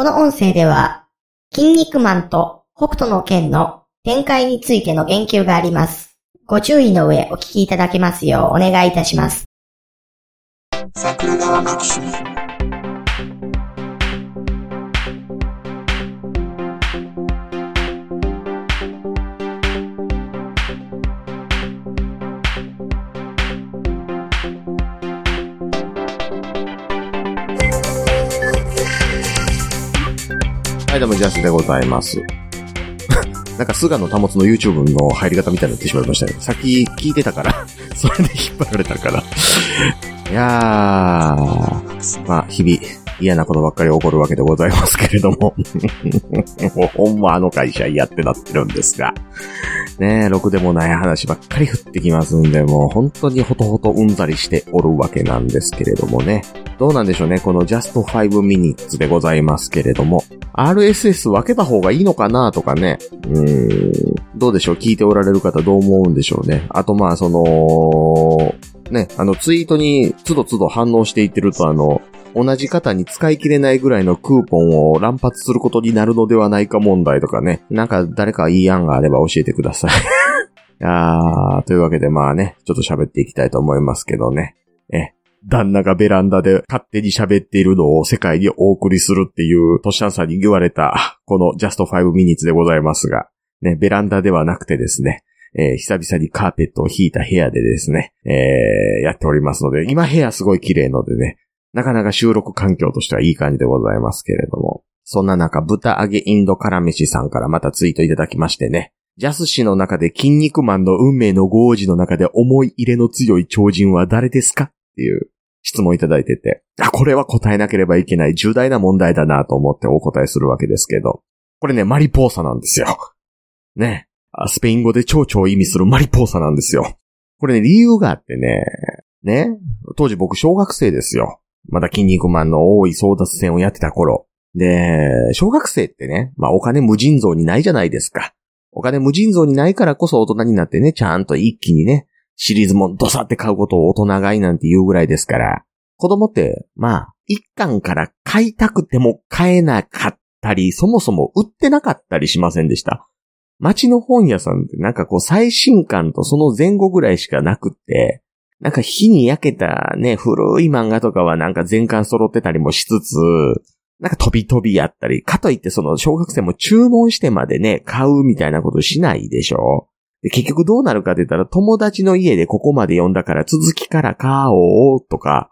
この音声では、筋肉マンと北斗の剣の展開についての言及があります。ご注意の上お聞きいただけますようお願いいたします。桜川マキシムはい、どうも、ジャスでございます。なんか、菅野保つの YouTube の入り方みたいになってしまいましたね。さっき聞いてたから それで引っ張られたからいやー、まあ、日々、嫌なことばっかり起こるわけでございますけれども もう、ほんまあの会社嫌ってなってるんですが。ねえ、ろくでもない話ばっかり降ってきますんで、もう本当にほとほとうんざりしておるわけなんですけれどもね。どうなんでしょうね、この just 5 minutes でございますけれども。RSS 分けた方がいいのかなとかね。うーん、どうでしょう聞いておられる方どう思うんでしょうね。あとまあ、その、ね、あの、ツイートにつどつど反応していってると、あの、同じ方に使い切れないぐらいのクーポンを乱発することになるのではないか問題とかね。なんか誰かいい案があれば教えてください。いやー、というわけでまあね、ちょっと喋っていきたいと思いますけどね。え、旦那がベランダで勝手に喋っているのを世界にお送りするっていう、トシャンさんに言われた、この Just 5 Minutes でございますが、ね、ベランダではなくてですね、えー、久々にカーペットを引いた部屋でですね、えー、やっておりますので、今部屋すごい綺麗のでね、なかなか収録環境としてはいい感じでございますけれども、そんな中、豚揚げインド辛飯さんからまたツイートいただきましてね、ジャス氏の中で筋肉マンの運命のゴージの中で思い入れの強い超人は誰ですか？っていう質問いただいてて、あ、これは答えなければいけない重大な問題だなと思ってお答えするわけですけど、これね、マリポーサなんですよ。ね。スペイン語で蝶々を意味するマリポーサなんですよ。これね、理由があってね、ね。当時僕小学生ですよ。まだ筋肉マンの多い争奪戦をやってた頃。で、小学生ってね、まあお金無尽蔵にないじゃないですか。お金無尽蔵にないからこそ大人になってね、ちゃんと一気にね、シリーズもドサって買うことを大人買いなんて言うぐらいですから、子供って、まあ、一巻から買いたくても買えなかったり、そもそも売ってなかったりしませんでした。街の本屋さんってなんかこう最新刊とその前後ぐらいしかなくって、なんか火に焼けたね、古い漫画とかはなんか全巻揃ってたりもしつつ、なんか飛び飛びやったり、かといってその小学生も注文してまでね、買うみたいなことしないでしょで結局どうなるかって言ったら友達の家でここまで読んだから続きから買おうとか、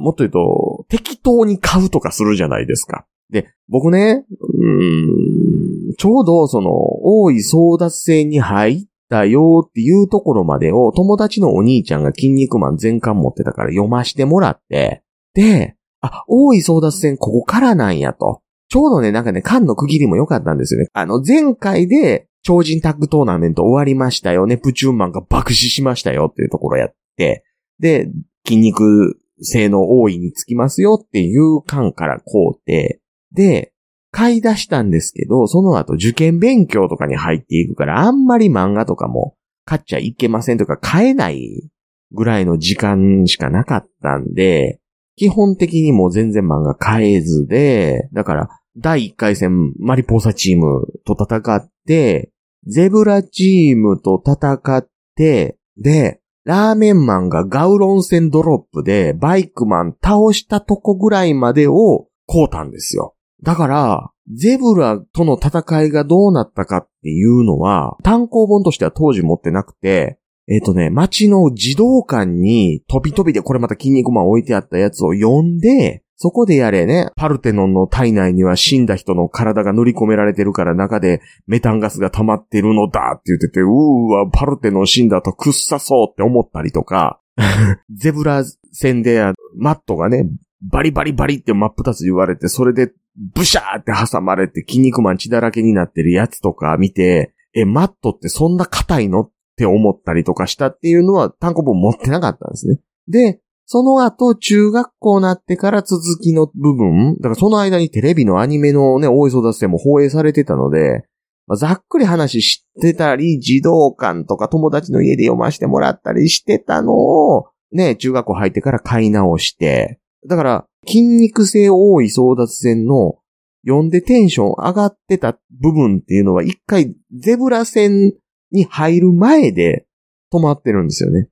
もっと言うと適当に買うとかするじゃないですか。で、僕ね、うん、ちょうどその、多い争奪戦に入ったよっていうところまでを友達のお兄ちゃんが筋肉マン全巻持ってたから読ましてもらって、で、あ、多い争奪戦ここからなんやと。ちょうどね、なんかね、缶の区切りも良かったんですよね。あの、前回で超人タッグトーナメント終わりましたよ。ネプチューンマンが爆死しましたよっていうところやって、で、筋肉性の多いにつきますよっていう缶からこうて、で、買い出したんですけど、その後受験勉強とかに入っていくから、あんまり漫画とかも買っちゃいけませんとか買えないぐらいの時間しかなかったんで、基本的にもう全然漫画買えずで、だから第1回戦マリポーサチームと戦って、ゼブラチームと戦って、で、ラーメンマンがガウロン戦ドロップでバイクマン倒したとこぐらいまでをこうたんですよ。だから、ゼブラとの戦いがどうなったかっていうのは、単行本としては当時持ってなくて、えっ、ー、とね、街の児童館に飛び飛びでこれまた筋肉マン置いてあったやつを読んで、そこでやれね、パルテノンの体内には死んだ人の体が塗り込められてるから中でメタンガスが溜まってるのだって言ってて、うーわ、パルテノン死んだとくっさそうって思ったりとか、ゼブラ戦でマットがね、バリバリバリって真っ二つ言われて、それでブシャーって挟まれて筋肉マン血だらけになってるやつとか見て、え、マットってそんな硬いのって思ったりとかしたっていうのは単行本持ってなかったんですね。で、その後、中学校になってから続きの部分、だからその間にテレビのアニメのね、大磯脱線も放映されてたので、まあ、ざっくり話してたり、児童館とか友達の家で読ませてもらったりしてたのを、ね、中学校入ってから買い直して、だから、筋肉性多い争奪戦の読んでテンション上がってた部分っていうのは一回ゼブラ戦に入る前で止まってるんですよね。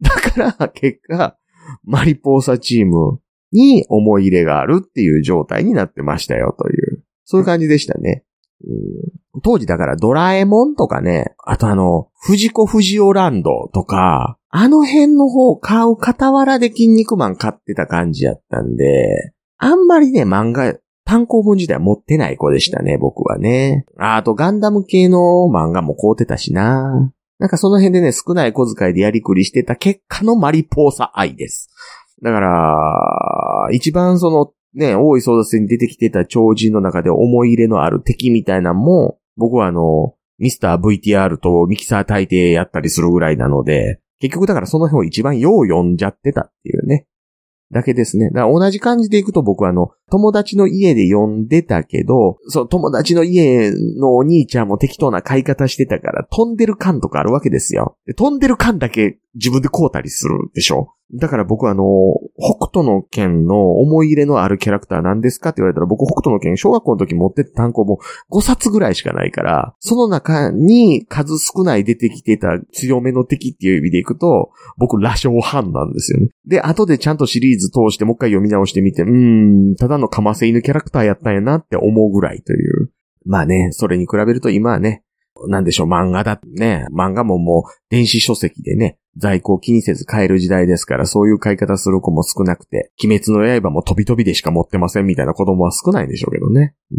だから結果、マリポーサチームに思い入れがあるっていう状態になってましたよという、そういう感じでしたね。うん、当時だからドラえもんとかね、あとあの、藤子不二雄ランドとか、あの辺の方買う傍らで筋肉マン買ってた感じやったんで、あんまりね、漫画、単行本自体持ってない子でしたね、僕はね。あとガンダム系の漫画も買うてたしな。なんかその辺でね、少ない小遣いでやりくりしてた結果のマリポーサ愛です。だから、一番そのね、大い争奪戦に出てきてた超人の中で思い入れのある敵みたいなのも、僕はあの、ミスター VTR とミキサー大抵やったりするぐらいなので、結局だからその辺を一番よう読んじゃってたっていうね。だけですね。だから同じ感じでいくと僕はあの、友達の家で読んでたけど、その友達の家のお兄ちゃんも適当な買い方してたから、飛んでる感とかあるわけですよ。飛んでる感だけ自分で買うたりするでしょ？だから僕はあの、北斗の剣の思い入れのあるキャラクターなんですかって言われたら僕北斗の剣小学校の時持ってた単行本5冊ぐらいしかないから、その中に数少ない出てきてた強めの敵っていう意味でいくと、僕羅生藩なんですよね。で、後でちゃんとシリーズ通してもう一回読み直してみて、うーん、ただのかませ犬キャラクターやったんやなって思うぐらいという。まあね、それに比べると今はね、なんでしょう、漫画だってね、漫画ももう電子書籍でね、在庫を気にせず買える時代ですから、そういう買い方する子も少なくて、鬼滅の刃も飛び飛びでしか持ってませんみたいな子供は少ないんでしょうけどね。うん。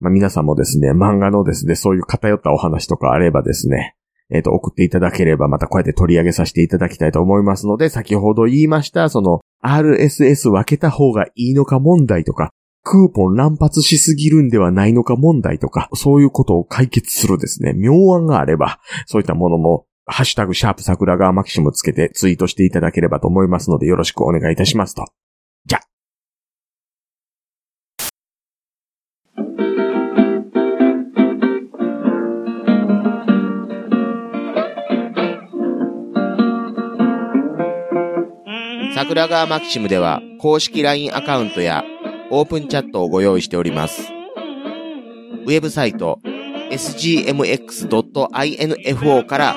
まあ皆さんもですね、漫画のですね、そういう偏ったお話とかあればですね、えっ、ー、と、送っていただければまたこうやって取り上げさせていただきたいと思いますので、先ほど言いました、その RSS 分けた方がいいのか問題とか、クーポン乱発しすぎるんではないのか問題とか、そういうことを解決するですね、妙案があれば、そういったものもハッシュタグシャープ桜川マキシムつけてツイートしていただければと思いますのでよろしくお願いいたしますと。じゃ。桜川マキシムでは公式 LINE アカウントやオープンチャットをご用意しております。ウェブサイト sgmx.info から